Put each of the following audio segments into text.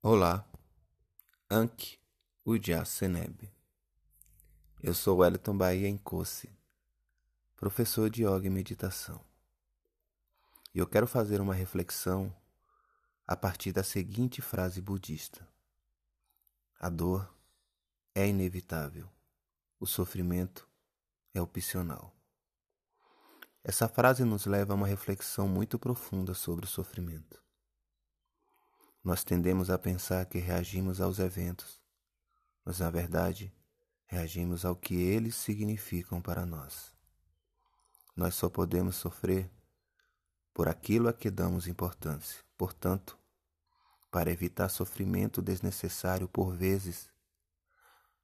Olá, Anki Seneb. Eu sou Wellington Bahia Encosse, professor de yoga e meditação. E eu quero fazer uma reflexão a partir da seguinte frase budista: A dor é inevitável, o sofrimento é opcional. Essa frase nos leva a uma reflexão muito profunda sobre o sofrimento. Nós tendemos a pensar que reagimos aos eventos, mas na verdade reagimos ao que eles significam para nós. Nós só podemos sofrer por aquilo a que damos importância. Portanto, para evitar sofrimento desnecessário por vezes,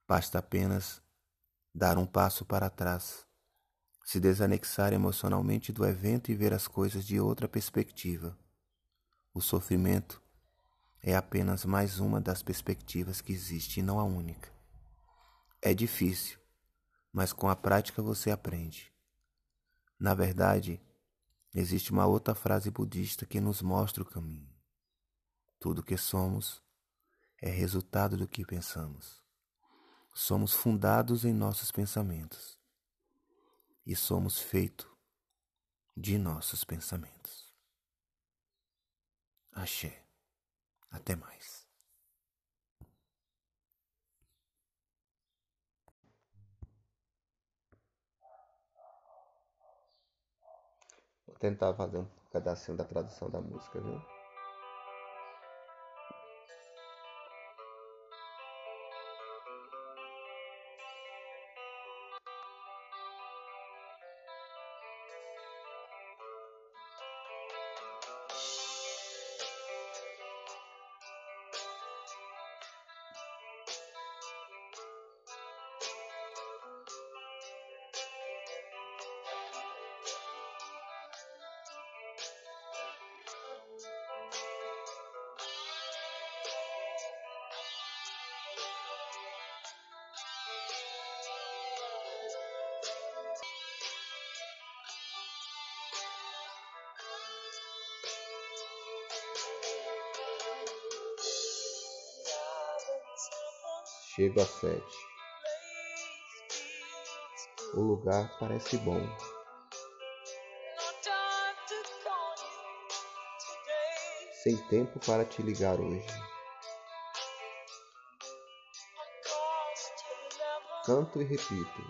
basta apenas dar um passo para trás, se desanexar emocionalmente do evento e ver as coisas de outra perspectiva. O sofrimento é apenas mais uma das perspectivas que existe e não a única. É difícil, mas com a prática você aprende. Na verdade, existe uma outra frase budista que nos mostra o caminho. Tudo que somos é resultado do que pensamos. Somos fundados em nossos pensamentos e somos feito de nossos pensamentos. Axé. Até mais. Vou tentar fazer um pedacinho da tradução da música, viu? Chego às sete. O lugar parece bom. Sem tempo para te ligar hoje. Canto e repito.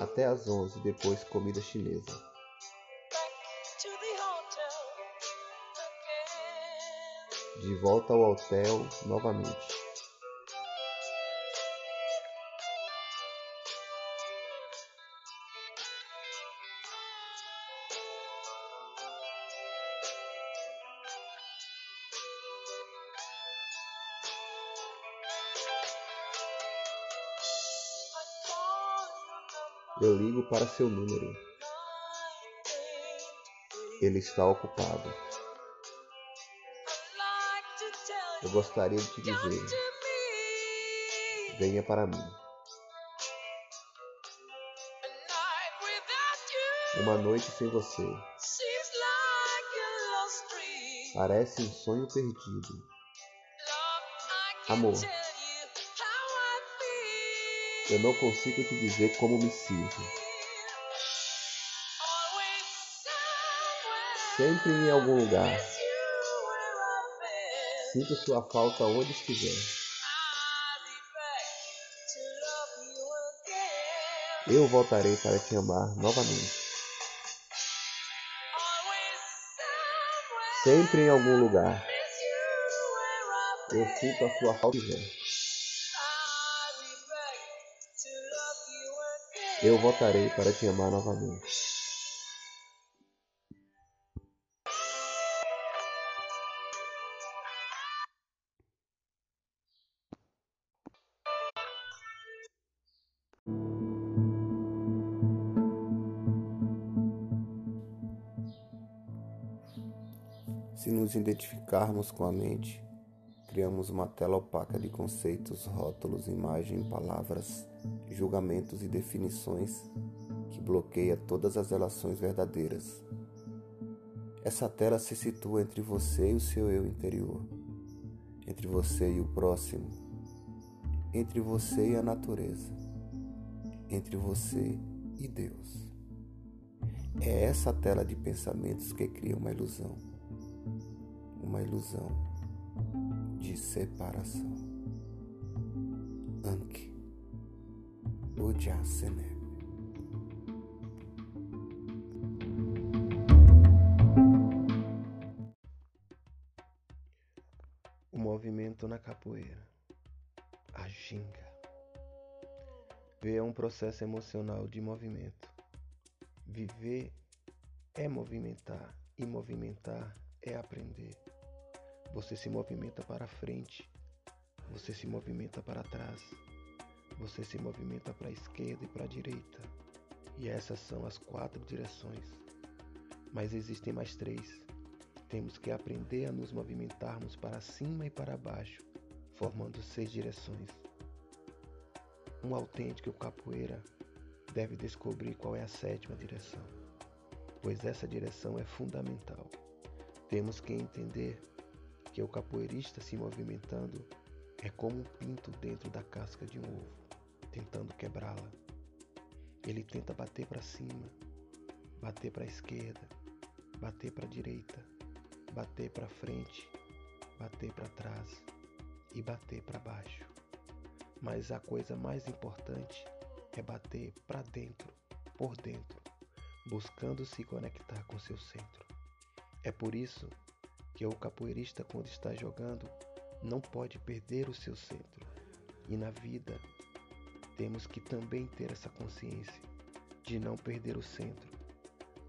Até às onze, depois comida chinesa. De volta ao hotel novamente. Eu ligo para seu número. Ele está ocupado. Eu gostaria de te dizer: venha para mim. Uma noite sem você parece um sonho perdido. Amor, eu não consigo te dizer como me sinto. Sempre em algum lugar Sinta sua falta onde estiver. Eu voltarei para te amar novamente. Sempre em algum lugar. Eu sinto a sua falta. Eu voltarei para te amar novamente. Nos identificarmos com a mente, criamos uma tela opaca de conceitos, rótulos, imagem, palavras, julgamentos e definições que bloqueia todas as relações verdadeiras. Essa tela se situa entre você e o seu eu interior, entre você e o próximo, entre você e a natureza, entre você e Deus. É essa tela de pensamentos que cria uma ilusão, uma ilusão de separação. Anki Ujjaseneb. O movimento na capoeira, a ginga. É um processo emocional de movimento. Viver é movimentar e movimentar é aprender. Você se movimenta para frente, você se movimenta para trás, você se movimenta para a esquerda e para a direita. E essas são as quatro direções. Mas existem mais três. Temos que aprender a nos movimentarmos para cima e para baixo, formando seis direções. Um autêntico capoeira deve descobrir qual é a sétima direção, pois essa direção é fundamental. Temos que entender que o capoeirista se movimentando é como um pinto dentro da casca de um ovo, tentando quebrá-la. Ele tenta bater para cima, bater para a esquerda, bater para a direita, bater para frente, bater para trás e bater para baixo. Mas a coisa mais importante é bater para dentro, por dentro, buscando se conectar com seu centro. É por isso que o capoeirista, quando está jogando, não pode perder o seu centro. E na vida, temos que também ter essa consciência de não perder o centro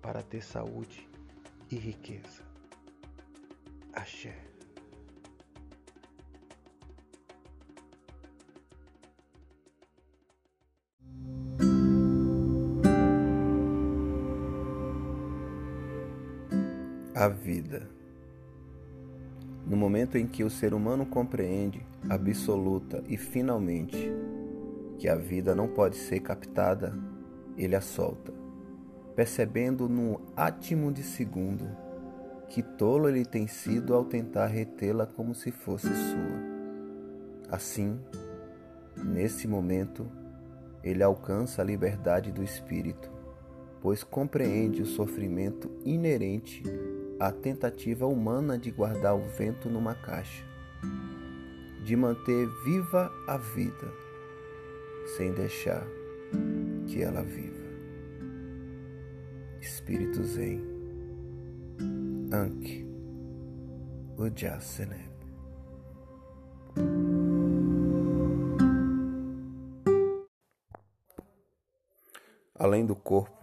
para ter saúde e riqueza. Axé. a vida. No momento em que o ser humano compreende absoluta e finalmente que a vida não pode ser captada, ele a solta, percebendo num átimo de segundo que tolo ele tem sido ao tentar retê-la como se fosse sua. Assim, nesse momento, ele alcança a liberdade do espírito, pois compreende o sofrimento inerente a tentativa humana de guardar o vento numa caixa, de manter viva a vida, sem deixar que ela viva. Espírito Zen, Ankh Ujjaseneb. Além do corpo,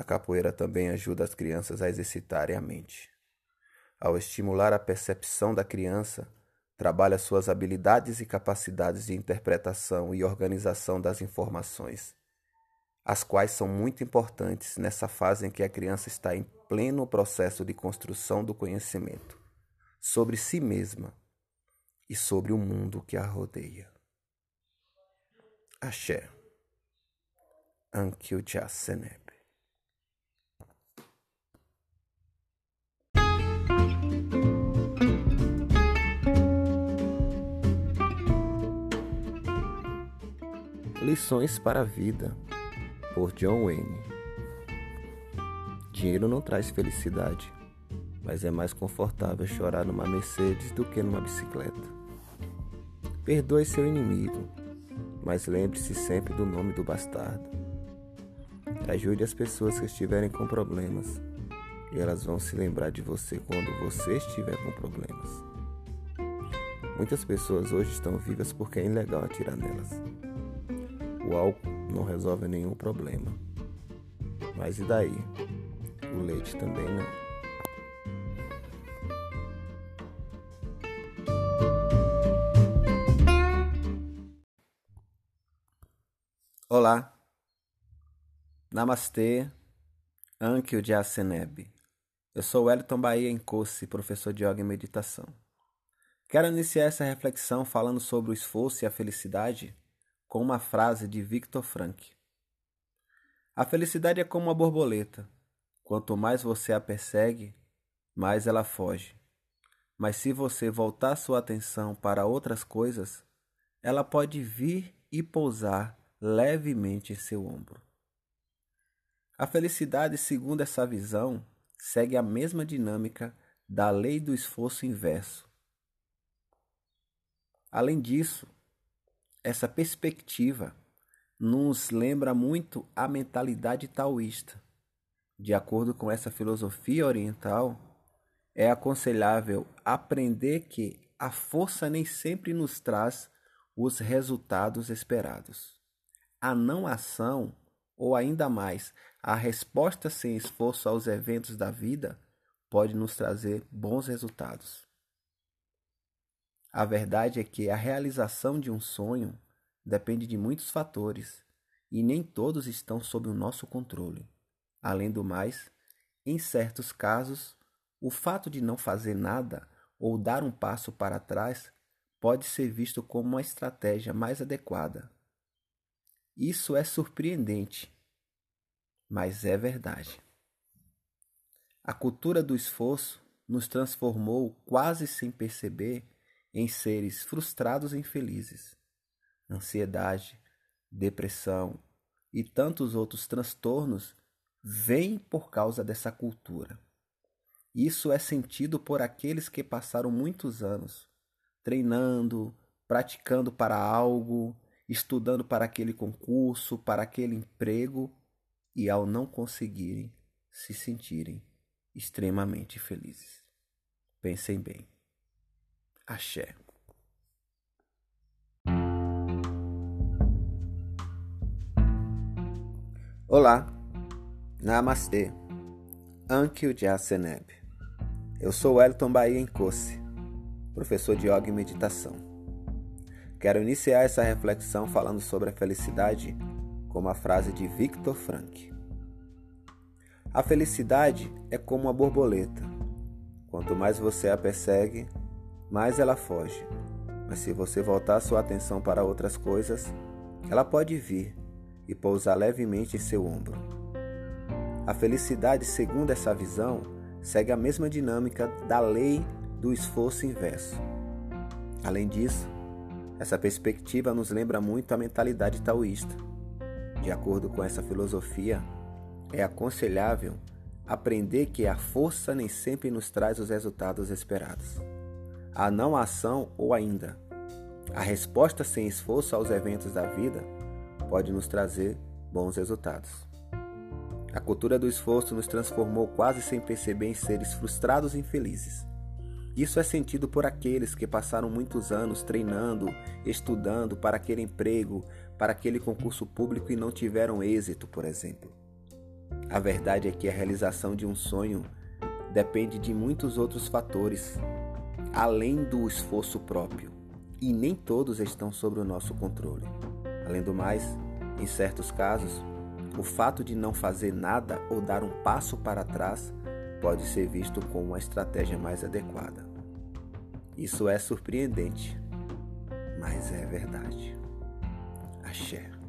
a capoeira também ajuda as crianças a exercitarem a mente. Ao estimular a percepção da criança, trabalha suas habilidades e capacidades de interpretação e organização das informações, as quais são muito importantes nessa fase em que a criança está em pleno processo de construção do conhecimento sobre si mesma e sobre o mundo que a rodeia. Axé. Ankyo Seneb. Lições para a Vida, por John Wayne. Dinheiro não traz felicidade, mas é mais confortável chorar numa Mercedes do que numa bicicleta. Perdoe seu inimigo, mas lembre-se sempre do nome do bastardo. Ajude as pessoas que estiverem com problemas, e elas vão se lembrar de você quando você estiver com problemas. Muitas pessoas hoje estão vivas porque é ilegal atirar nelas. O álcool não resolve nenhum problema. Mas e daí? O leite também não. Olá. Namastê. Ankyo Jaseneb. Eu sou Wellington Bahia Encosse, professor de yoga e meditação. Quero iniciar essa reflexão falando sobre o esforço e a felicidade com uma frase de Victor Frank. A felicidade é como uma borboleta. Quanto mais você a persegue, mais ela foge. Mas se você voltar sua atenção para outras coisas, ela pode vir e pousar levemente em seu ombro. A felicidade, segundo essa visão, segue a mesma dinâmica da lei do esforço inverso. Além disso, essa perspectiva nos lembra muito a mentalidade taoísta. De acordo com essa filosofia oriental, é aconselhável aprender que a força nem sempre nos traz os resultados esperados. A não ação, ou ainda mais, a resposta sem esforço aos eventos da vida, pode nos trazer bons resultados. A verdade é que a realização de um sonho depende de muitos fatores e nem todos estão sob o nosso controle. Além do mais, em certos casos, o fato de não fazer nada ou dar um passo para trás pode ser visto como uma estratégia mais adequada. Isso é surpreendente, mas é verdade. A cultura do esforço nos transformou quase sem perceber em seres frustrados e infelizes. Ansiedade, depressão e tantos outros transtornos vêm por causa dessa cultura. Isso é sentido por aqueles que passaram muitos anos treinando, praticando para algo, estudando para aquele concurso, para aquele emprego e ao não conseguirem, se sentirem extremamente felizes. Pensem bem. Axé. Olá, Namastê, Ankyo Jaseneb. Eu sou Elton Bahia Encosse, professor de Yoga e Meditação. Quero iniciar essa reflexão falando sobre a felicidade com uma frase de Viktor Frankl. A felicidade é como uma borboleta. Quanto mais você a persegue, mais ela foge. Mas se você voltar sua atenção para outras coisas, ela pode vir e pousar levemente em seu ombro. A felicidade, segundo essa visão, segue a mesma dinâmica da lei do esforço inverso. Além disso, essa perspectiva nos lembra muito a mentalidade taoísta. De acordo com essa filosofia, é aconselhável aprender que a força nem sempre nos traz os resultados esperados a não ação ou ainda a resposta sem esforço aos eventos da vida pode nos trazer bons resultados. A cultura do esforço nos transformou quase sem perceber em seres frustrados e infelizes. Isso é sentido por aqueles que passaram muitos anos treinando, estudando para aquele emprego, para aquele concurso público e não tiveram êxito, por exemplo. A verdade é que a realização de um sonho depende de muitos outros fatores, além do esforço próprio, e nem todos estão sob o nosso controle. Além do mais, em certos casos, o fato de não fazer nada ou dar um passo para trás pode ser visto como uma estratégia mais adequada. Isso é surpreendente, mas é verdade. Axé.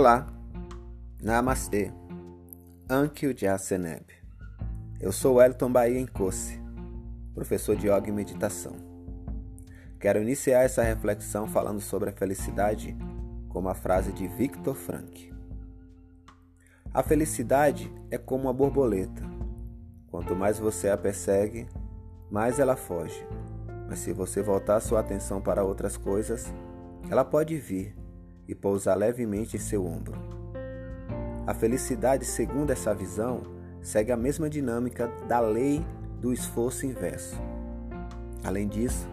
Olá, Namastê, Ankyo Jaseneb. Eu sou Elton Bahia Encosse, professor de Yoga e Meditação. Quero iniciar essa reflexão falando sobre a felicidade com uma frase de Viktor Frankl. A felicidade é como uma borboleta. Quanto mais você a persegue, mais ela foge. Mas se você voltar sua atenção para outras coisas, ela pode vir e pousar levemente em seu ombro. A felicidade, segundo essa visão, segue a mesma dinâmica da lei do esforço inverso. Além disso,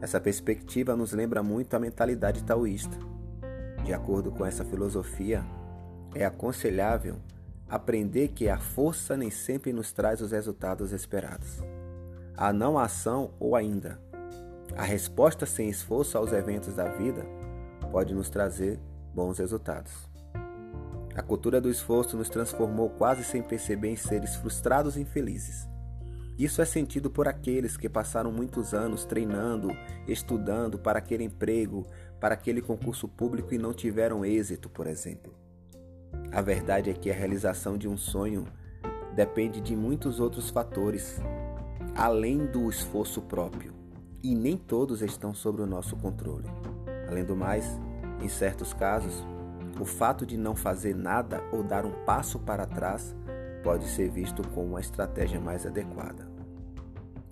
essa perspectiva nos lembra muito a mentalidade taoísta. De acordo com essa filosofia, é aconselhável aprender que a força nem sempre nos traz os resultados esperados. A não ação ou ainda a resposta sem esforço aos eventos da vida pode nos trazer bons resultados. A cultura do esforço nos transformou quase sem perceber em seres frustrados e infelizes. Isso é sentido por aqueles que passaram muitos anos treinando, estudando para aquele emprego, para aquele concurso público e não tiveram êxito, por exemplo. A verdade é que a realização de um sonho depende de muitos outros fatores, além do esforço próprio, e nem todos estão sob o nosso controle. Além do mais, em certos casos, o fato de não fazer nada ou dar um passo para trás pode ser visto como uma estratégia mais adequada.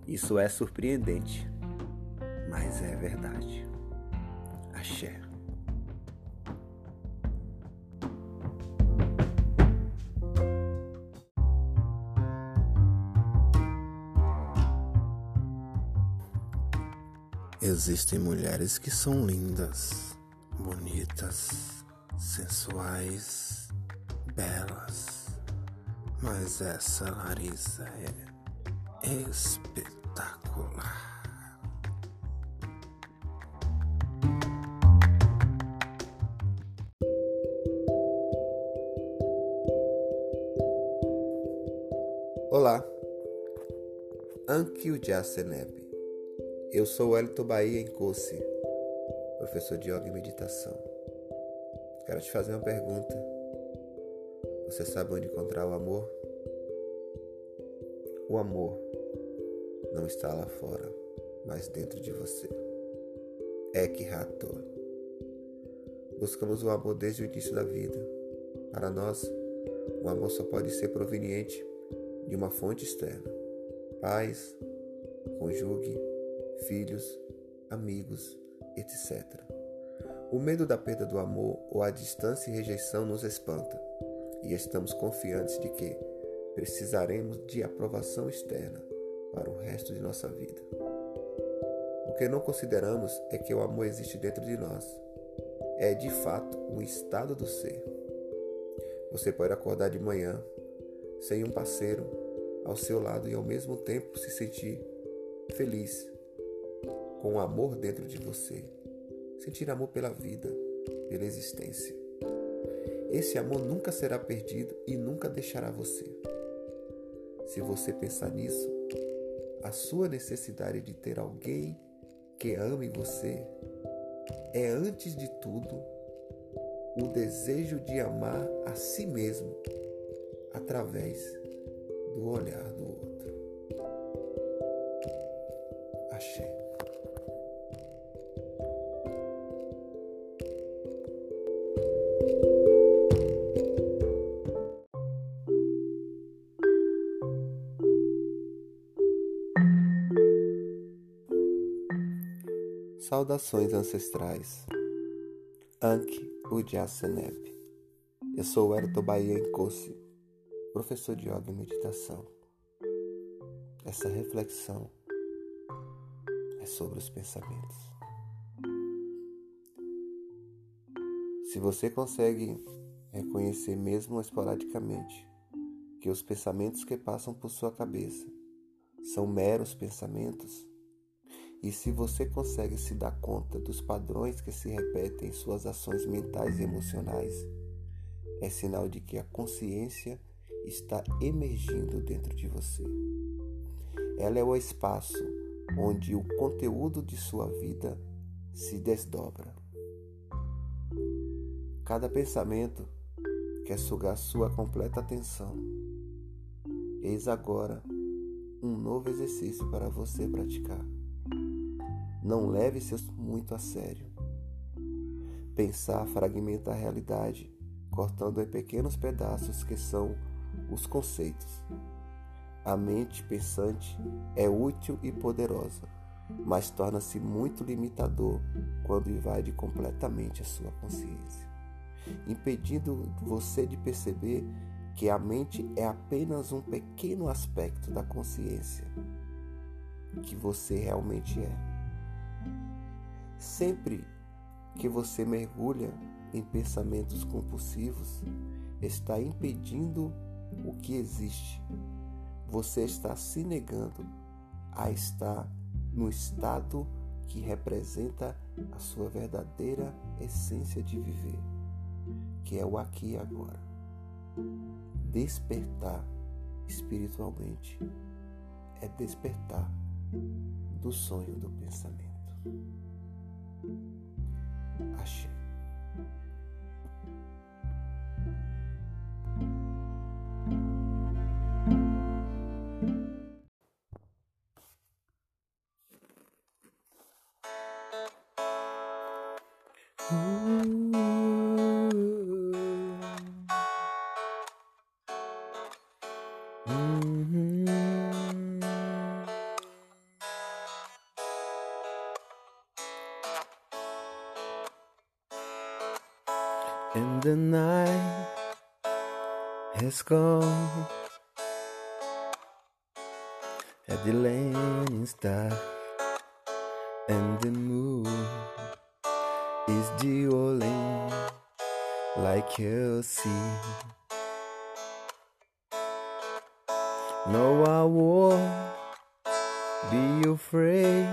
Isso é surpreendente, mas é verdade. Axé. Existem mulheres que são lindas, bonitas, sensuais, belas, mas essa Larissa é espetacular. Olá, Anki Ujaseneb. Eu sou Elton Bahia Encosse, professor de yoga e meditação. Quero te fazer uma pergunta. Você sabe onde encontrar o amor? O amor não está lá fora, mas dentro de você. Ekhato. Buscamos o amor desde o início da vida. Para nós, o amor só pode ser proveniente de uma fonte externa. Pais, conjugue, filhos, amigos, etc. O medo da perda do amor ou a distância e rejeição nos espanta, e estamos confiantes de que precisaremos de aprovação externa para o resto de nossa vida. O que não consideramos é que o amor existe dentro de nós. É de fato um estado do ser. Você pode acordar de manhã sem um parceiro ao seu lado e ao mesmo tempo se sentir feliz, com o amor dentro de você, sentir amor pela vida, pela existência. Esse amor nunca será perdido e nunca deixará você. Se você pensar nisso, a sua necessidade de ter alguém que ame você é, antes de tudo, o desejo de amar a si mesmo através do olhar do outro. Saudações ancestrais. Anki Ujaseneb. Eu sou Erto Bahia Nkosi, professor de yoga e meditação. Essa reflexão é sobre os pensamentos. Se você consegue reconhecer mesmo esporadicamente que os pensamentos que passam por sua cabeça são meros pensamentos, e se você consegue se dar conta dos padrões que se repetem em suas ações mentais e emocionais, é sinal de que a consciência está emergindo dentro de você. Ela é o espaço onde o conteúdo de sua vida se desdobra. Cada pensamento quer sugar sua completa atenção. Eis agora um novo exercício para você praticar. Não leve seus muito a sério. Pensar fragmenta a realidade, cortando em pequenos pedaços que são os conceitos. A mente pensante é útil e poderosa, mas torna-se muito limitador quando invade completamente a sua consciência, impedindo você de perceber que a mente é apenas um pequeno aspecto da consciência que você realmente é. Sempre que você mergulha em pensamentos compulsivos, está impedindo o que existe. Você está se negando a estar no estado que representa a sua verdadeira essência de viver, que é o aqui e agora. Despertar espiritualmente é despertar do sonho do pensamento. アッシュ has At the lane is dark And the moon is dueling like a sea No, I won't be afraid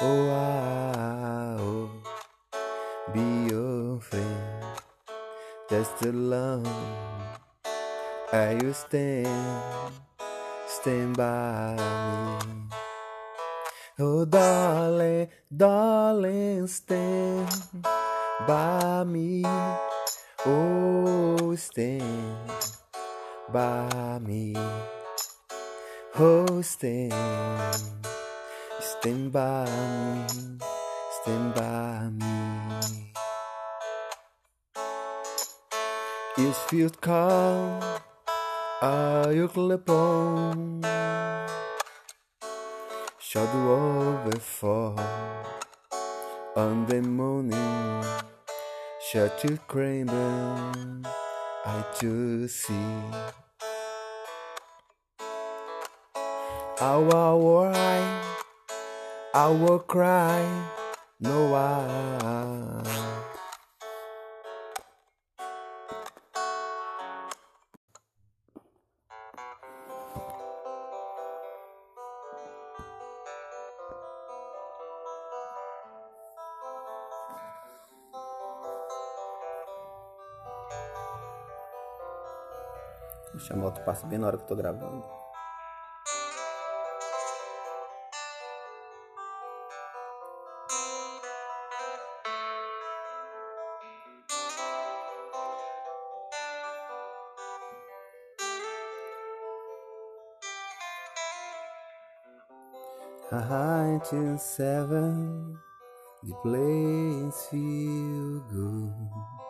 Oh, I won't be afraid just alone. Are you stand, stand by me? Oh, darling, darling, stand by me. Oh, stand by me. Oh, stand, stand by me, stand by me. It feels calm, are you clip on? Shadow overfall on the morning, shut craven, I to see. I will cry, I will cry, no I. Deixa a moto passar bem na hora que eu tô gravando. High to seven, the place feel good.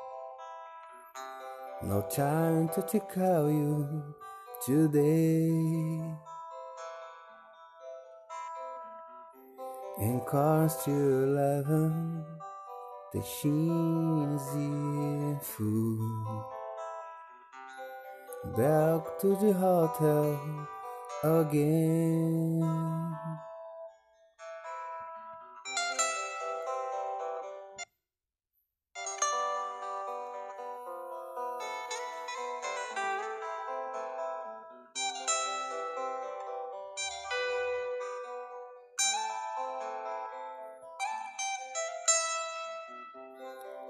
No time to tell you today. In cars to eleven, the sheen is full. Back to the hotel again.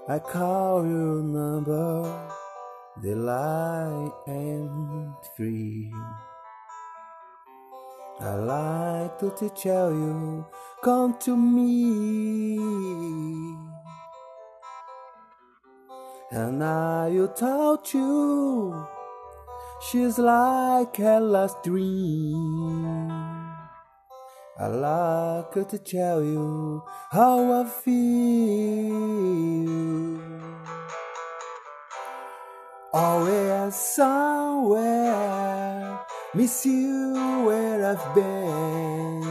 I call your number, the line ain't free. I like to tell you, come to me. And now you talk you, she's like a last dream. I like to tell you how I feel. Always somewhere, miss you where I've been.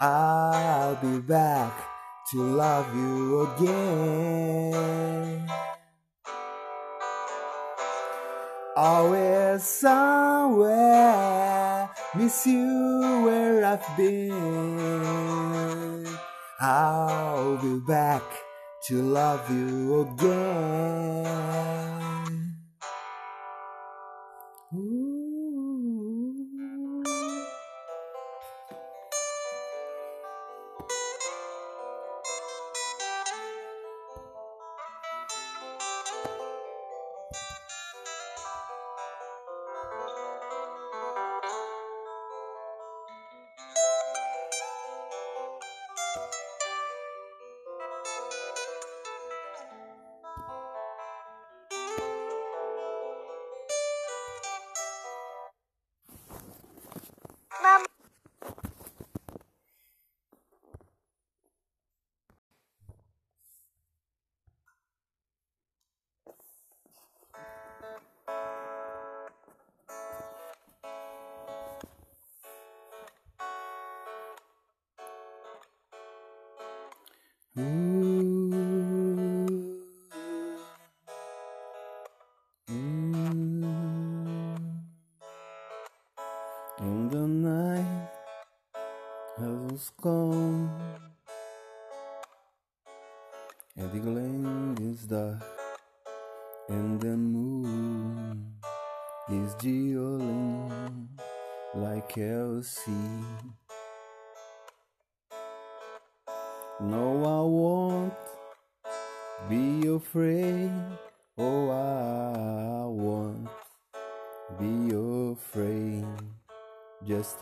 I'll be back to love you again. Always somewhere, miss you where I've been. I'll be back to love you again. Na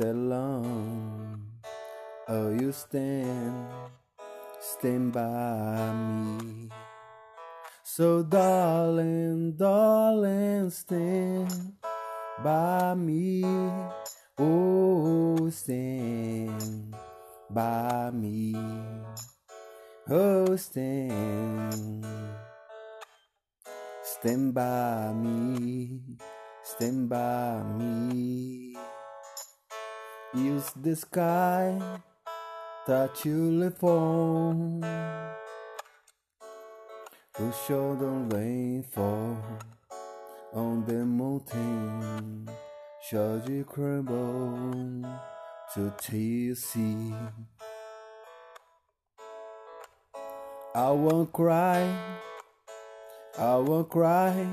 alone. Oh, you stand, stand by me. So, darling, darling, stand by me. Oh, stand by me. Oh, stand, stand by me, stand by me. Use the sky that you live on to show the rainfall on the mountain. Show you crumble to sea. I won't cry, I won't cry,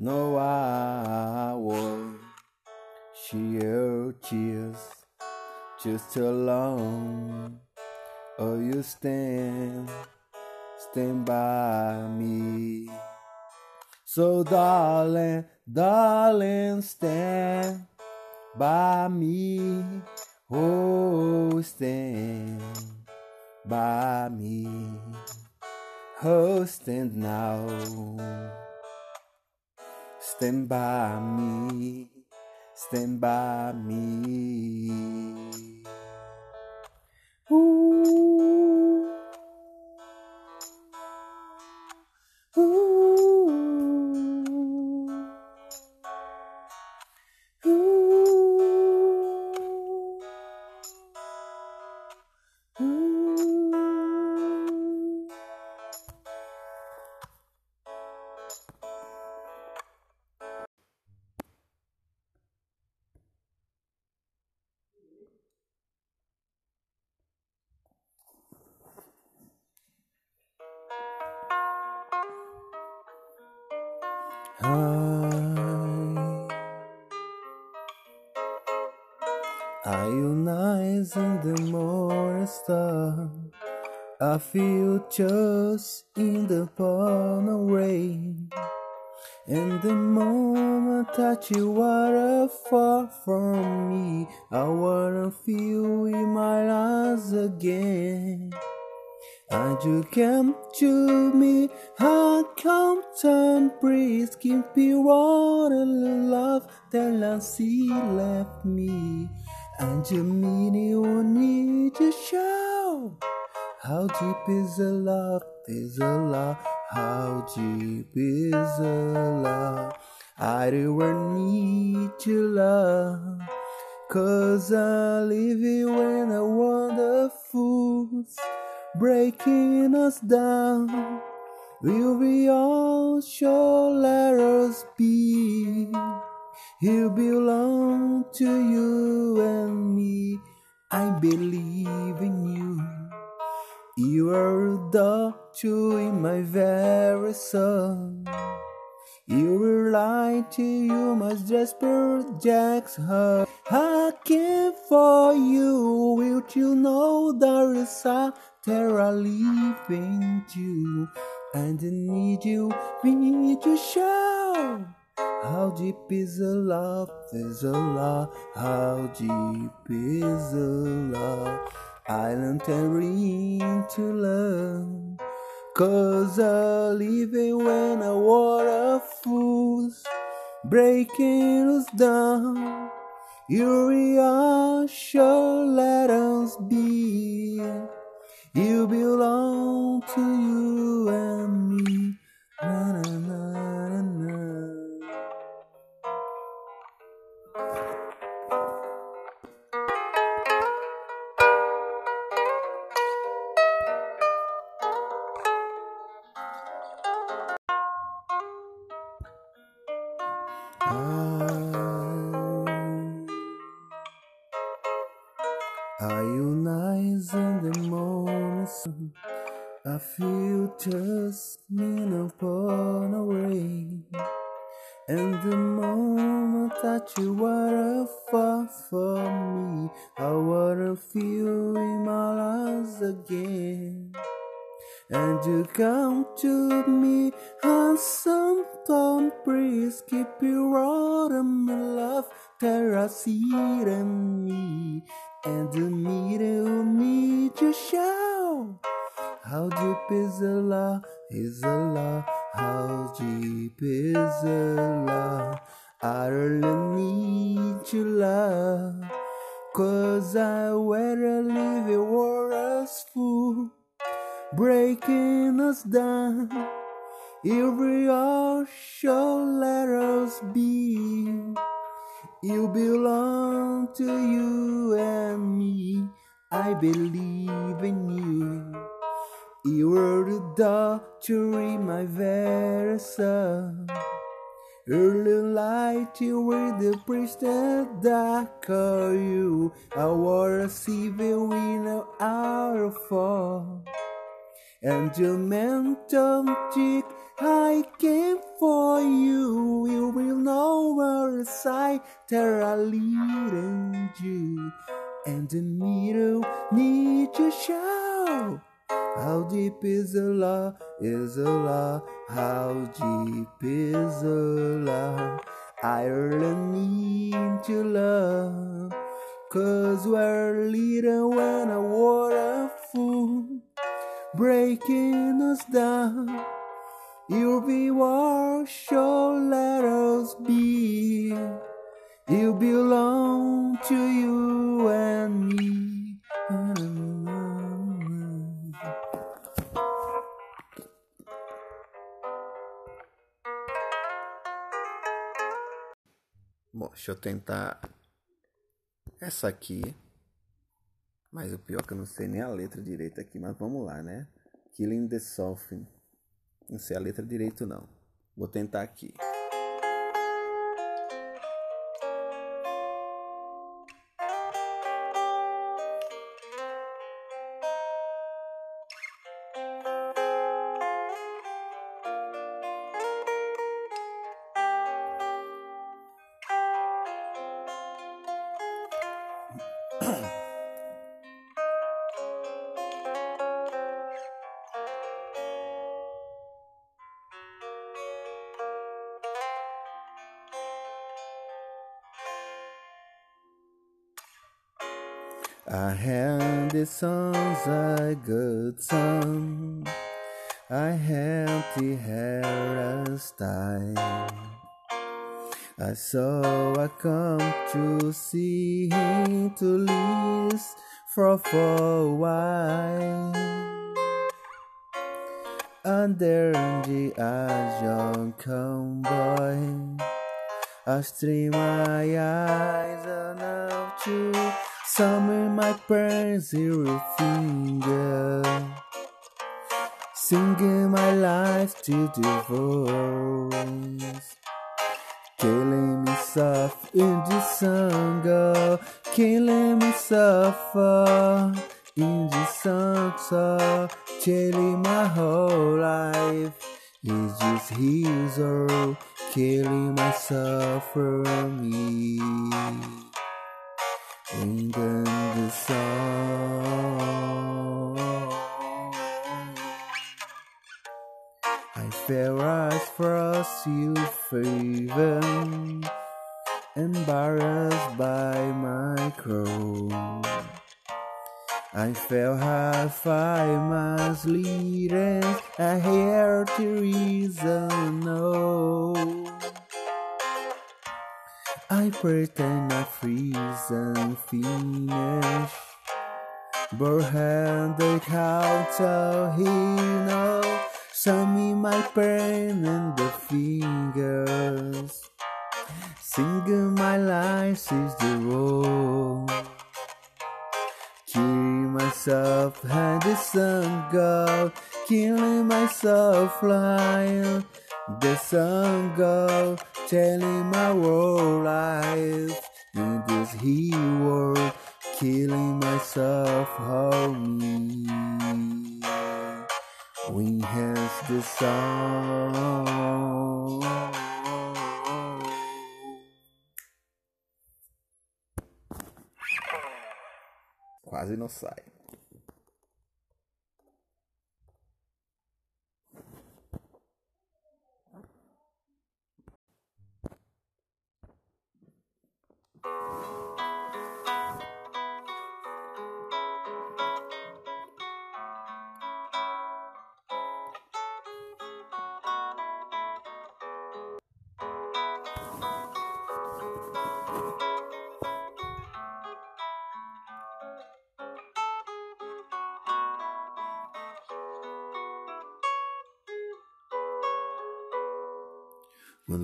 no, I won't shed tears just alone. Oh, you stand, stand by me. So, darling, darling, stand by me. Oh, stand by me. Oh, stand now. Stand by me. Stand by me. Deep is the love, is the love, how deep is the love. I don't need to love. Cause I live it when I want breaking us down. Will we all sure let us be? You belong to you and me. I believe in you. You are a doctor in my very soul. You lie to you, my desperate Jack's heart. I care for you, will you know there is a terror leaving you? And I need you, we need to show. How deep is the love, is the love, how deep is the love? Island and to love. Cause I live it when I water fools breaking us down. You are sure let us be. You belong to you and me. Na, na, na. Love? I really need your love. Cause I live a war as fool breaking us down. Every hour shall let us be. You belong to you and me. I believe in you. You were the doctor in my very soul. Early light, you were the priest that call you. I wanna see the winner hour fall. And your mental chick, I came for you. You will know where I there I lead and you. And the middle need to shout. How deep is the love? Is the love? How deep is the love? Ireland need to love. Cause we're leading when I want a fool breaking us down. You'll be war, sure let us be. You belong to you and me. Deixa eu tentar essa aqui. Mas o pior é que eu não sei nem a letra direita aqui, mas vamos lá, né? Killing the Software. Não sei a letra direito não. Vou tentar aqui. I had the songs a good song. I had the hair hairstyle. I saw I come to see him to list for for a while. Under the a young cowboy, I stream my eyes enough to Summer my prayers finger. Singing my life to the divorce Killing me soft in the sun girl Killing me soft in the sun so Chilling my whole life It's just his or killing myself from me. And then the song I fell as frost you favor Embarrassed by my crown I fell half five miles leading I hear the reason no I pretend I freeze and finish. But hand the counter he know. Some in my brain and the fingers. Singing my life is the road. Killing myself and the sun go. Killing myself flying. The sun go. Telling my world life in this he world. Killing myself how me. We has the song. Quase não sai.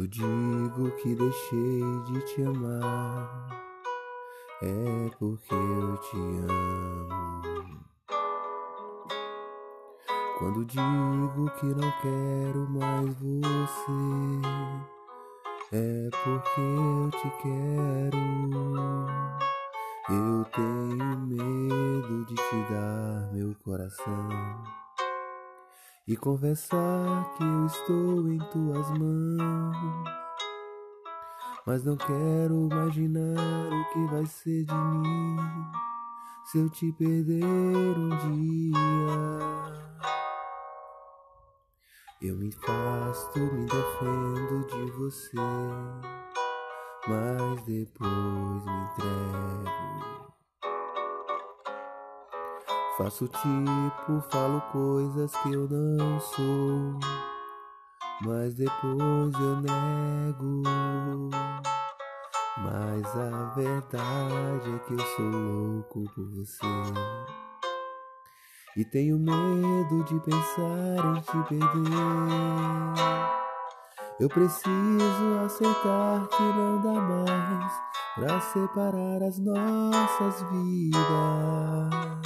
Digo que deixei de te amar, é porque eu te amo. Quando digo que não quero mais você, é porque eu te quero. Eu tenho medo de te dar meu coração e confessar que eu estou em tuas mãos. Mas não quero imaginar o que vai ser de mim se eu te perder um dia. Eu me afasto, me defendo de você, mas depois me entrego. Faço tipo, falo coisas que eu não sou, mas depois eu nego. Mas a verdade é que eu sou louco por você. E tenho medo de pensar em te perder. Eu preciso aceitar que não dá mais pra separar as nossas vidas.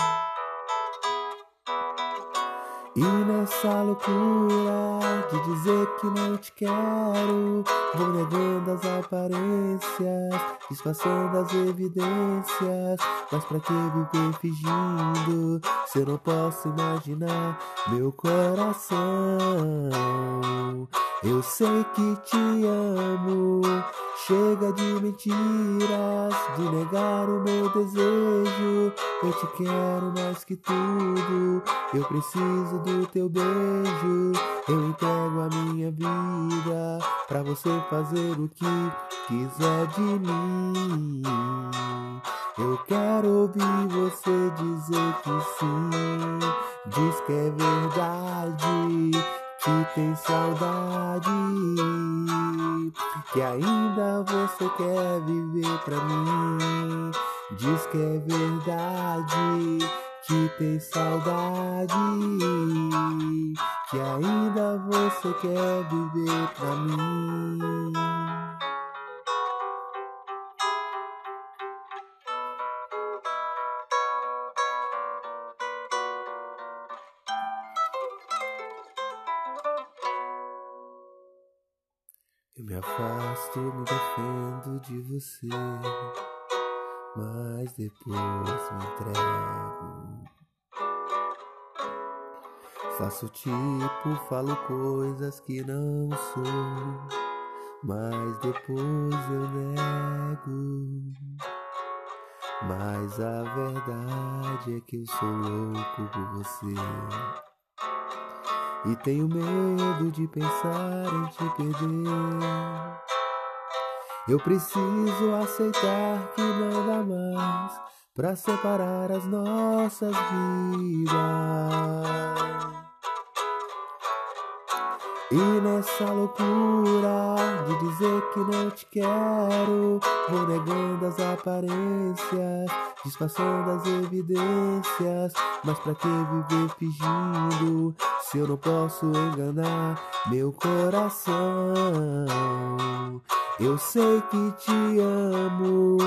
E nessa loucura de dizer que não te quero, vou negando as aparências, disfarçando as evidências. Mas pra que viver fingindo se eu não posso imaginar meu coração? Eu sei que te amo. Chega de mentiras, de negar o meu desejo. Eu te quero mais que tudo. Eu preciso do teu beijo. Eu entrego a minha vida pra você fazer o que quiser de mim. Eu quero ouvir você dizer que sim. Diz que é verdade que tem saudade, que ainda você quer viver pra mim. Diz que é verdade, que tem saudade, que ainda você quer viver pra mim. Me afasto, me defendo de você, mas depois me entrego. Faço tipo, falo coisas que não sou, mas depois eu nego. Mas a verdade é que eu sou louco por você. E tenho medo de pensar em te perder. Eu preciso aceitar que não dá mais pra separar as nossas vidas. E nessa loucura de dizer que não te quero, vou negando as aparências, disfarçando as evidências. Mas pra que viver fingindo se eu não posso enganar meu coração? Eu sei que te amo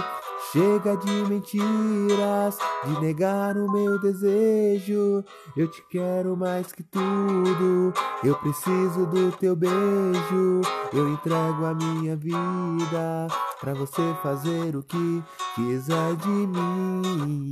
Chega de mentiras, de negar o meu desejo. Eu te quero mais que tudo. Eu preciso do teu beijo. Eu entrego a minha vida pra você fazer o que quiser de mim.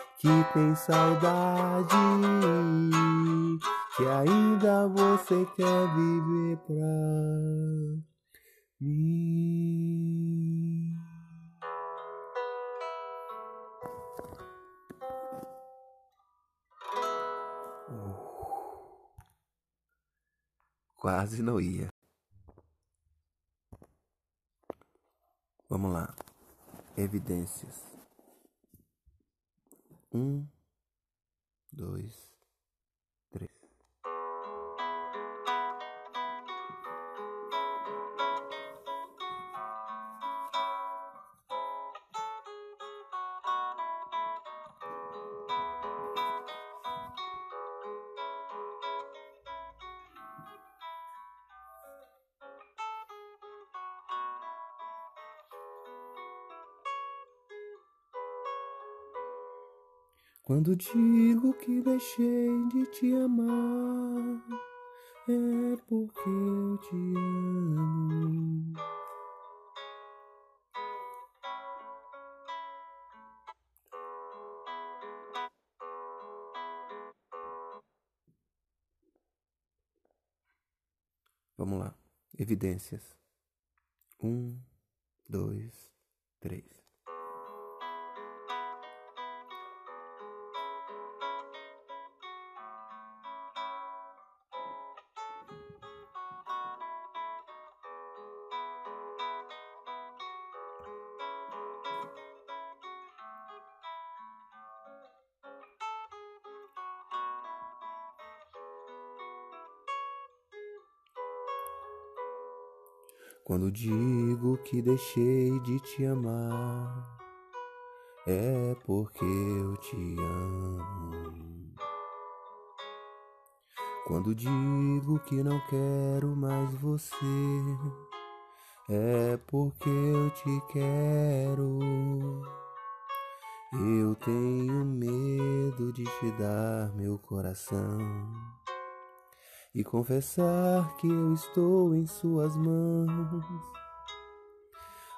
que tem saudade, que ainda você quer viver pra mim. Quase não ia. Vamos lá. Evidências. Um, dois, Quando digo que deixei de te amar, é porque eu te amo. Vamos lá. Evidências. Um, dois, Digo que deixei de te amar, é porque eu te amo. Quando digo que não quero mais você, é porque eu te quero. Eu tenho medo de te dar meu coração e confessar que eu estou em Suas mãos.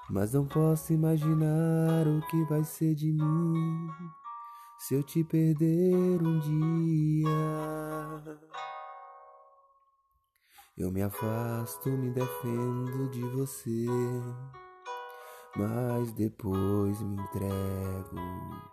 Mas não posso imaginar o que vai ser de mim se eu te perder um dia. Eu me afasto, me defendo de você, mas depois me entrego.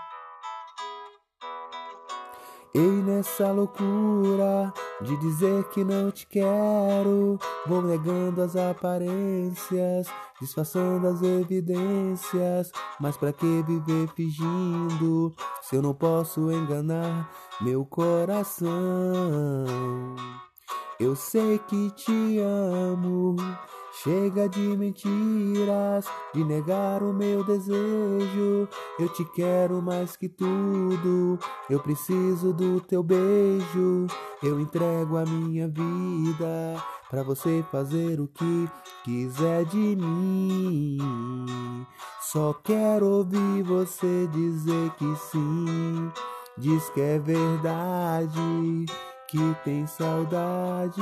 Ei, nessa loucura de dizer que não te quero, vou negando as aparências, disfarçando as evidências. Mas pra que viver fingindo se eu não posso enganar meu coração? Eu sei que te amo. Chega de mentiras, de negar o meu desejo. Eu te quero mais que tudo. Eu preciso do teu beijo. Eu entrego a minha vida para você fazer o que quiser de mim. Só quero ouvir você dizer que sim. Diz que é verdade que tem saudade,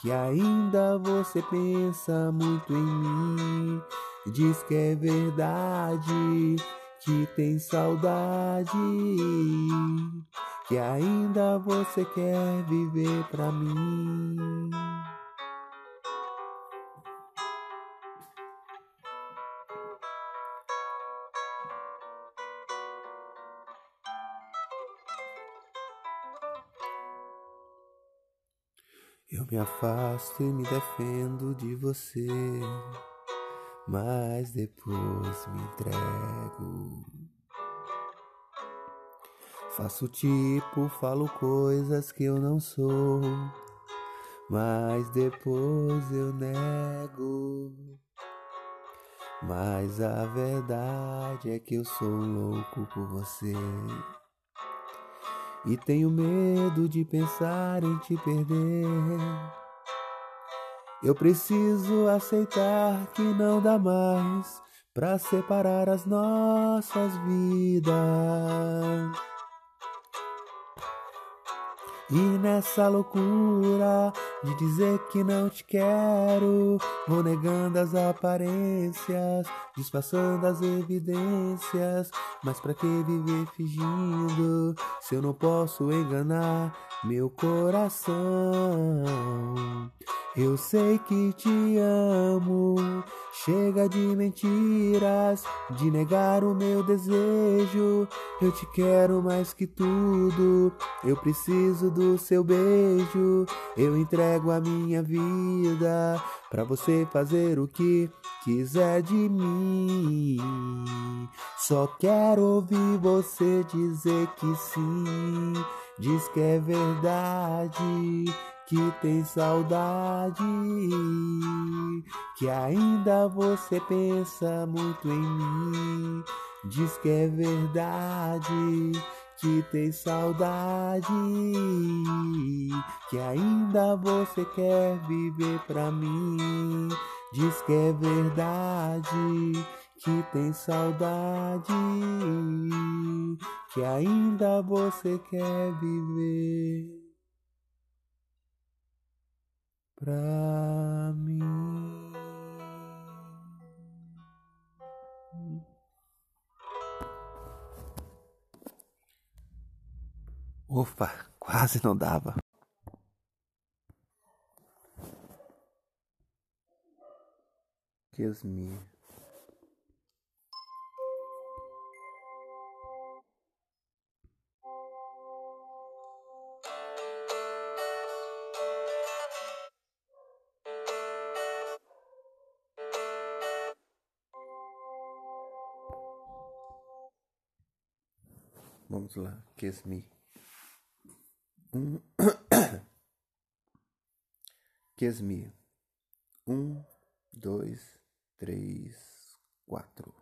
que ainda você pensa muito em mim. Diz que é verdade, que tem saudade, que ainda você quer viver pra mim. Eu me afasto e me defendo de você, mas depois me entrego. Faço tipo, falo coisas que eu não sou, mas depois eu nego. Mas a verdade é que eu sou louco por você. E tenho medo de pensar em te perder. Eu preciso aceitar que não dá mais para separar as nossas vidas. E nessa loucura de dizer que não te quero, vou negando as aparências, disfarçando as evidências. Mas pra que viver fingindo se eu não posso enganar meu coração? Eu sei que te amo. Chega de mentiras, de negar o meu desejo. Eu te quero mais que tudo. Eu preciso do seu beijo. Eu entrego a minha vida para você fazer o que quiser de mim. Só quero ouvir você dizer que sim. Diz que é verdade que tem saudade, que ainda você pensa muito em mim. Diz que é verdade, que tem saudade, que ainda você quer viver pra mim. Diz que é verdade, que tem saudade, que ainda você quer viver pra mim. Ufa, quase não dava. Deus me Vamos lá, kiss me. Um. kiss me. Um, dois, três, quatro.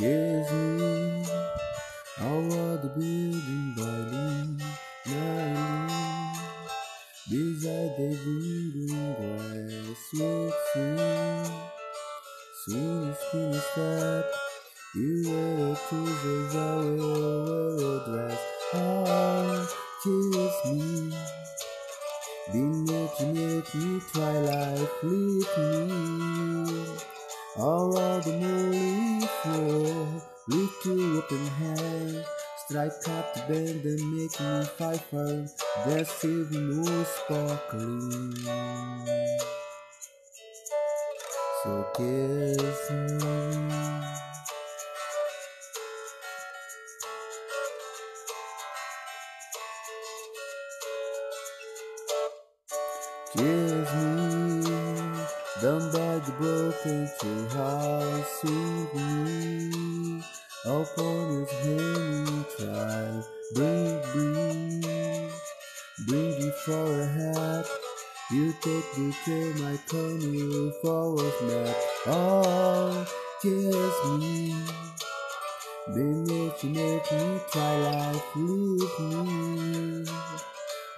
Give me our the building by Nine Beside the green grass with free Soon as we step. You will to the valley dress Ah, kiss me. Be making to make try life, with me. Cut the band and make me pfeifer. That's even more sparkling. So kiss me. Kiss me, down by the broken tree house, sweet me upon his healing You take me to my corner for a map. Oh, kiss me. Then you make me try life with me.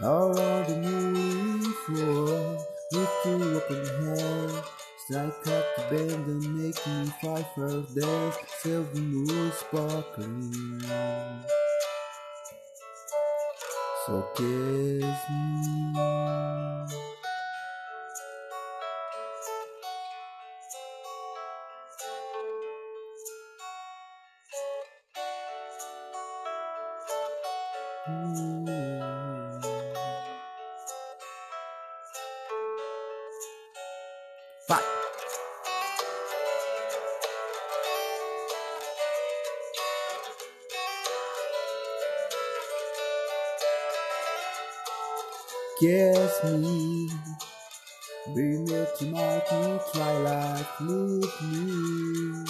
Around the movie floor, with two open hands. Strike up the band and make me fight for dance, silver moon sparkling. So kiss me. Me, bring me to my twilight, look me.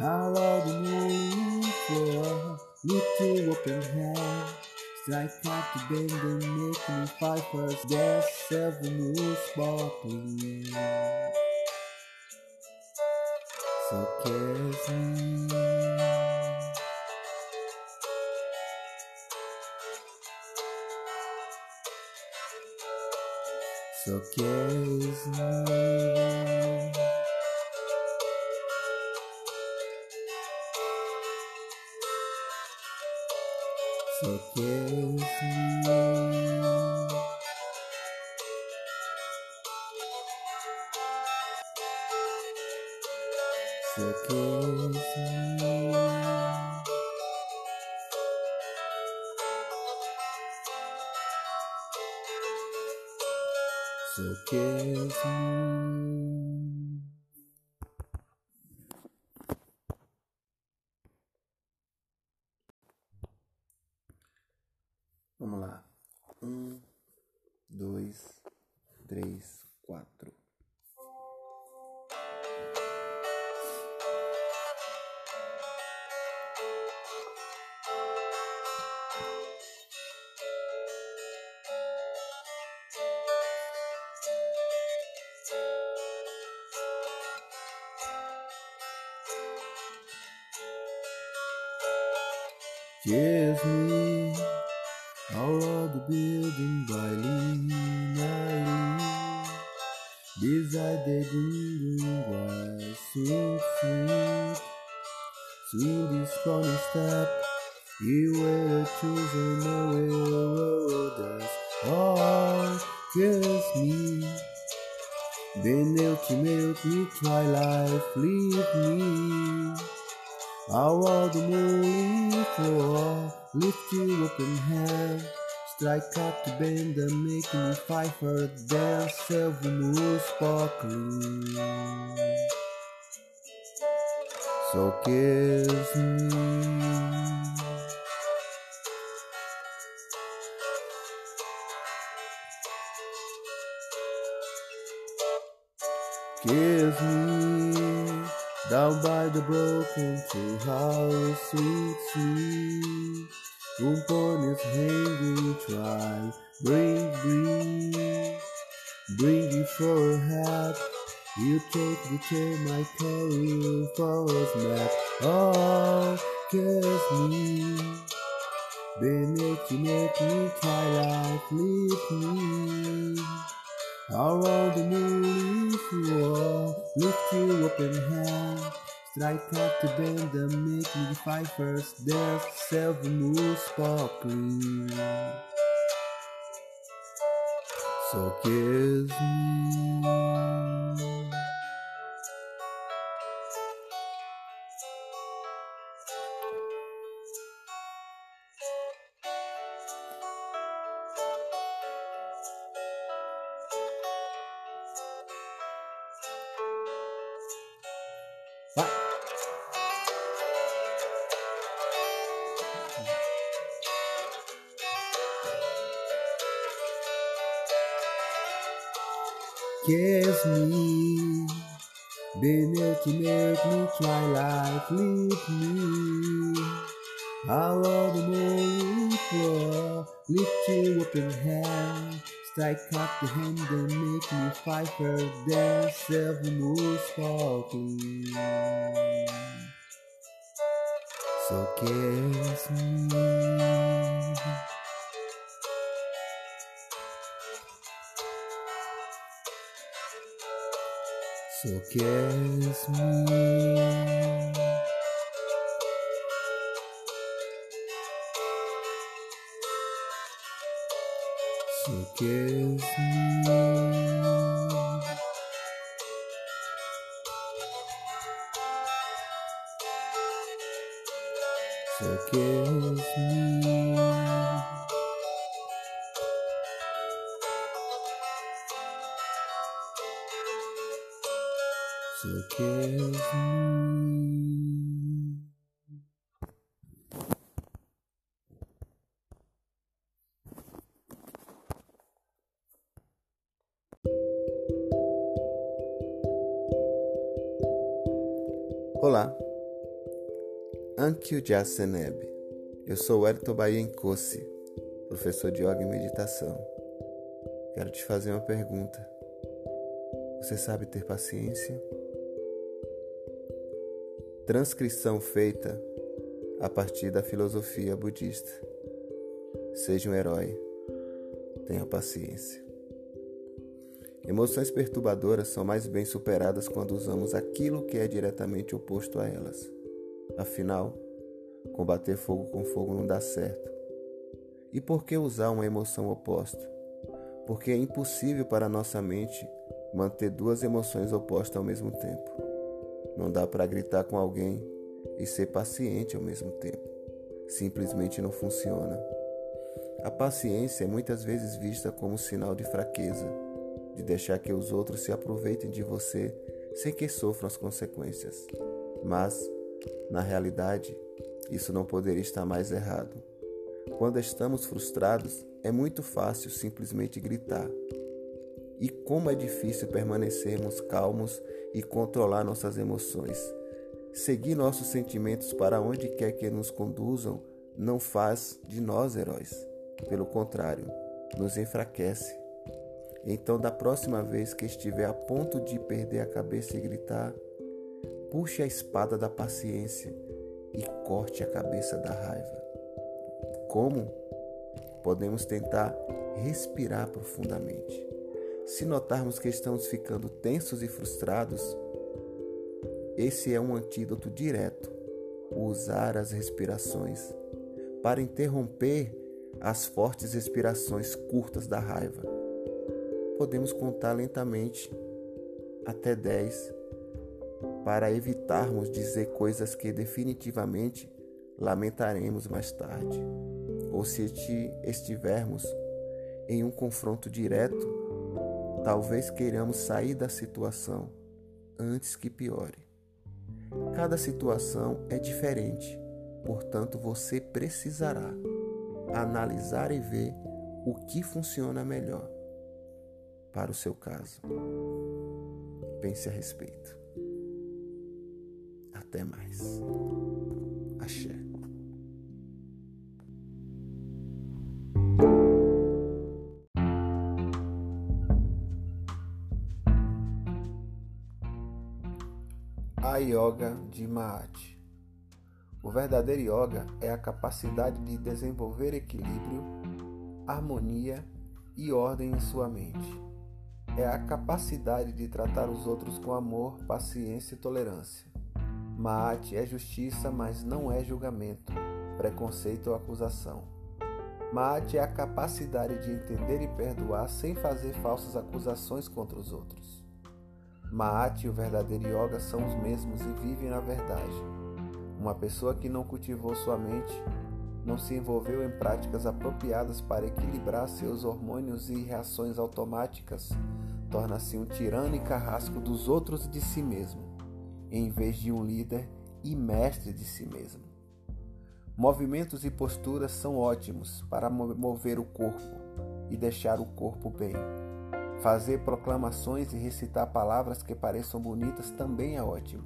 I love the moon for with two open hands. Strike out the bend and make me fight first. There's seven moon sparkling. So kiss me. So kiss me. So kiss me. So kiss me. So kiss me. Try not to bend the make me fight first. There's seven moves popping. So kiss me. Kiss me. Been here to make me try life, leave me. I love the morning floor, lift you up in hand. Strike up the hand and make me fight for dance, seven moves sparkling. So kiss me. So kiss me. So kiss me. So kiss me. Olá, Ankyo Jaseneb. Eu sou Bahia Encosse, professor de yoga e meditação. Quero te fazer uma pergunta. Você sabe ter paciência? Transcrição feita a partir da filosofia budista. Seja um herói. Tenha paciência. Emoções perturbadoras são mais bem superadas quando usamos aquilo que é diretamente oposto a elas. Afinal, combater fogo com fogo não dá certo. E por que usar uma emoção oposta? Porque é impossível para nossa mente manter duas emoções opostas ao mesmo tempo. Não dá para gritar com alguém e ser paciente ao mesmo tempo. Simplesmente não funciona. A paciência é muitas vezes vista como sinal de fraqueza de deixar que os outros se aproveitem de você sem que sofram as consequências. Mas, na realidade, isso não poderia estar mais errado. Quando estamos frustrados, é muito fácil simplesmente gritar. E como é difícil permanecermos calmos e controlar nossas emoções. Seguir nossos sentimentos para onde quer que nos conduzam não faz de nós heróis. Pelo contrário, nos enfraquece. Então, da próxima vez que estiver a ponto de perder a cabeça e gritar, puxe a espada da paciência e corte a cabeça da raiva. Como? Podemos tentar respirar profundamente. Se notarmos que estamos ficando tensos e frustrados, esse é um antídoto direto, usar as respirações para interromper as fortes respirações curtas da raiva podemos contar lentamente até 10 para evitarmos dizer coisas que definitivamente lamentaremos mais tarde. Ou se estivermos em um confronto direto, talvez queiramos sair da situação antes que piore. Cada situação é diferente, portanto você precisará analisar e ver o que funciona melhor para o seu caso. Pense a respeito. Até mais. Axé. Yoga de Mahat. O verdadeiro yoga é a capacidade de desenvolver equilíbrio, harmonia e ordem em sua mente é a capacidade de tratar os outros com amor, paciência e tolerância. Maat é justiça, mas não é julgamento, preconceito ou acusação. Maat é a capacidade de entender e perdoar sem fazer falsas acusações contra os outros. Maat e o verdadeiro yoga são os mesmos e vivem na verdade. Uma pessoa que não cultivou sua mente, não se envolveu em práticas apropriadas para equilibrar seus hormônios e reações automáticas, torna-se um tirano e carrasco dos outros e de si mesmo, em vez de um líder e mestre de si mesmo. Movimentos e posturas são ótimos para mover o corpo e deixar o corpo bem. Fazer proclamações e recitar palavras que pareçam bonitas também é ótimo.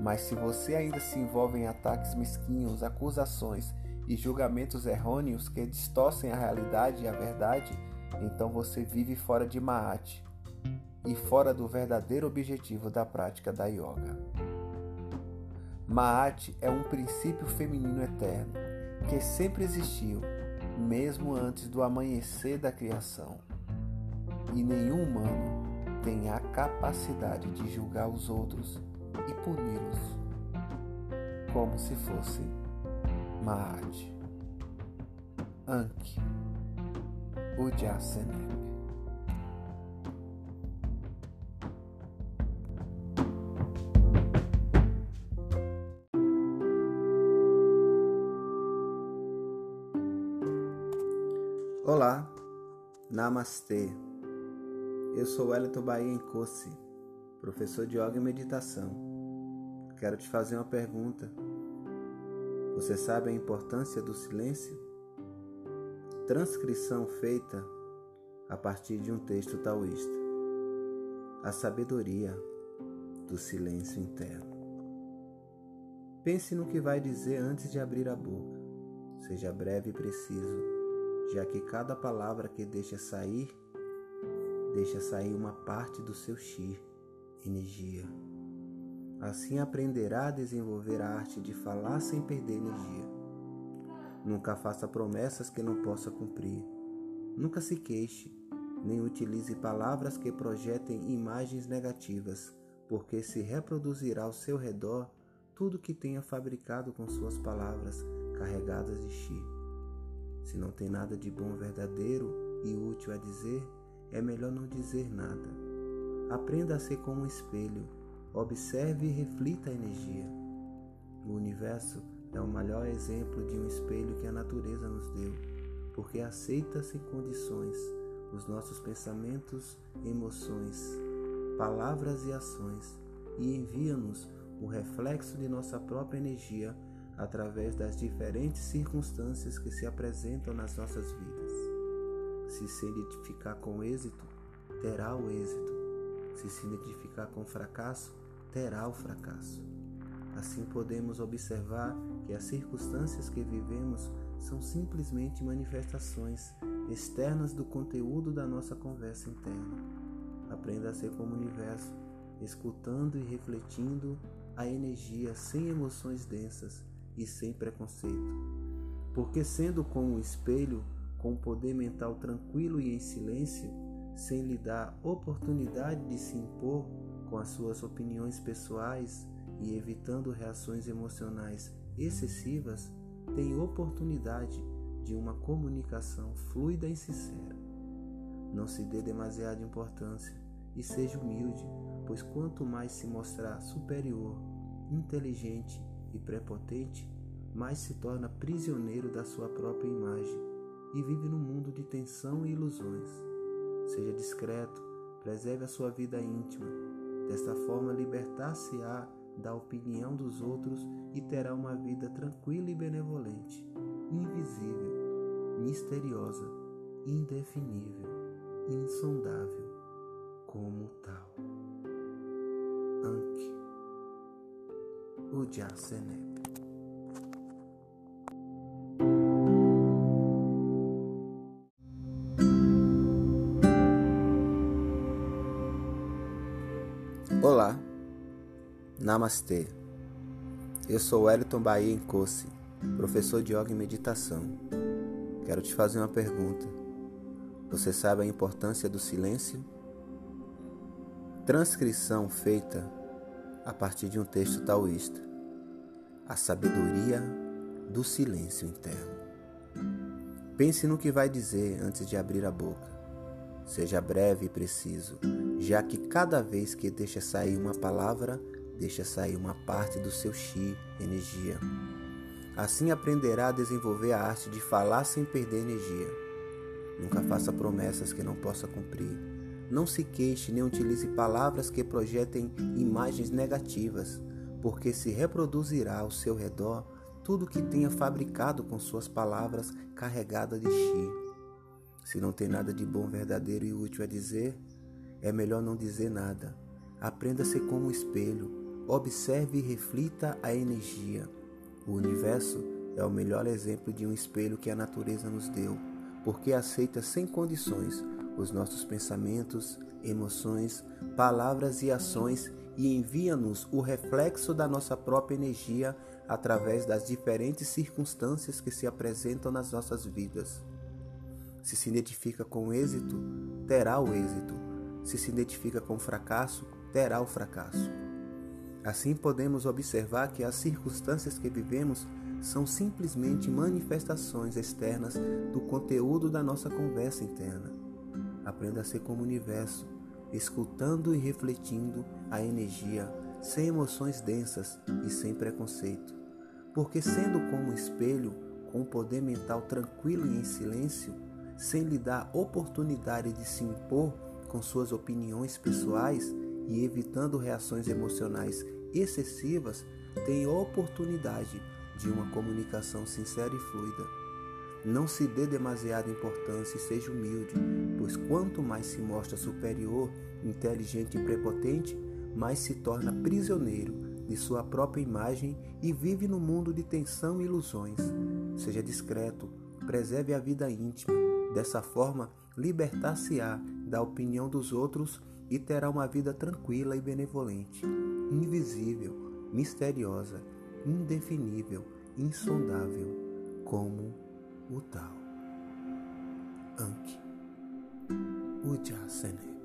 Mas se você ainda se envolve em ataques mesquinhos, acusações e julgamentos errôneos que distorcem a realidade e a verdade, então você vive fora de Maat e fora do verdadeiro objetivo da prática da yoga. Maat é um princípio feminino eterno que sempre existiu, mesmo antes do amanhecer da criação. E nenhum humano tem a capacidade de julgar os outros e puni-los como se fosse Maat. Anki Ujjasenep. Olá, Namastê. Eu sou Wellington Bahia Encosse, professor de Yoga e Meditação. Quero te fazer uma pergunta. Você sabe a importância do silêncio? Transcrição feita a partir de um texto taoísta. A sabedoria do silêncio interno. Pense no que vai dizer antes de abrir a boca. Seja breve e preciso, já que cada palavra que deixa sair, deixa sair uma parte do seu chi, energia. Assim aprenderá a desenvolver a arte de falar sem perder energia Nunca faça promessas que não possa cumprir. Nunca se queixe, nem utilize palavras que projetem imagens negativas, porque se reproduzirá ao seu redor tudo que tenha fabricado com suas palavras carregadas de chi. Se não tem nada de bom, verdadeiro e útil a dizer, é melhor não dizer nada. Aprenda a ser como um espelho, observe e reflita a energia. O universo é o melhor exemplo de um espelho que a natureza nos deu, porque aceita sem condições os nossos pensamentos, emoções, palavras e ações e envia-nos o reflexo de nossa própria energia através das diferentes circunstâncias que se apresentam nas nossas vidas. Se se identificar com êxito, terá o êxito. Se se identificar com fracasso, terá o fracasso. Assim podemos observar que as circunstâncias que vivemos são simplesmente manifestações externas do conteúdo da nossa conversa interna. Aprenda a ser como o universo, escutando e refletindo a energia sem emoções densas e sem preconceito. Porque sendo como um espelho, com um poder mental tranquilo e em silêncio, sem lhe dar oportunidade de se impor com as suas opiniões pessoais, e evitando reações emocionais excessivas, tem oportunidade de uma comunicação fluida e sincera. Não se dê demasiada importância e seja humilde, pois quanto mais se mostrar superior, inteligente e prepotente, mais se torna prisioneiro da sua própria imagem e vive num mundo de tensão e ilusões. Seja discreto, preserve a sua vida íntima. Desta forma, libertar-se-á da opinião dos outros e terá uma vida tranquila e benevolente, invisível, misteriosa, indefinível, insondável, como tal. Anki Ujjasenep Namastê. Eu sou Wellington Bahia Encosse, professor de yoga e meditação. Quero te fazer uma pergunta. Você sabe a importância do silêncio? Transcrição feita a partir de um texto taoísta. A sabedoria do silêncio interno. Pense no que vai dizer antes de abrir a boca. Seja breve e preciso, já que cada vez que deixa sair uma palavra, deixa sair uma parte do seu chi, energia. Assim aprenderá a desenvolver a arte de falar sem perder energia. Nunca faça promessas que não possa cumprir. Não se queixe nem utilize palavras que projetem imagens negativas, porque se reproduzirá ao seu redor tudo que tenha fabricado com suas palavras carregadas de chi. Se não tem nada de bom, verdadeiro e útil a dizer, É melhor não dizer nada. Aprenda a ser como um espelho. Observe e reflita a energia. O universo é o melhor exemplo de um espelho que a natureza nos deu, porque aceita sem condições os nossos pensamentos, emoções, palavras e ações e envia-nos o reflexo da nossa própria energia através das diferentes circunstâncias que se apresentam nas nossas vidas. Se se identifica com êxito, terá o êxito. Se se identifica com fracasso, terá o fracasso. Assim podemos observar que as circunstâncias que vivemos são simplesmente manifestações externas do conteúdo da nossa conversa interna. Aprenda a ser como o universo, escutando e refletindo a energia, sem emoções densas e sem preconceito. Porque, sendo como um espelho, com o poder mental tranquilo e em silêncio, sem lhe dar oportunidade de se impor com suas opiniões pessoais e evitando reações emocionais excessivas, tem oportunidade de uma comunicação sincera e fluida. Não se dê demasiada importância e seja humilde, pois quanto mais se mostra superior, inteligente e prepotente, mais se torna prisioneiro de sua própria imagem e vive no mundo de tensão e ilusões. Seja discreto, preserve a vida íntima. Dessa forma, libertar-se-á da opinião dos outros e terá uma vida tranquila e benevolente, invisível, misteriosa, indefinível, insondável, como o tal. Anki Ujjasenek.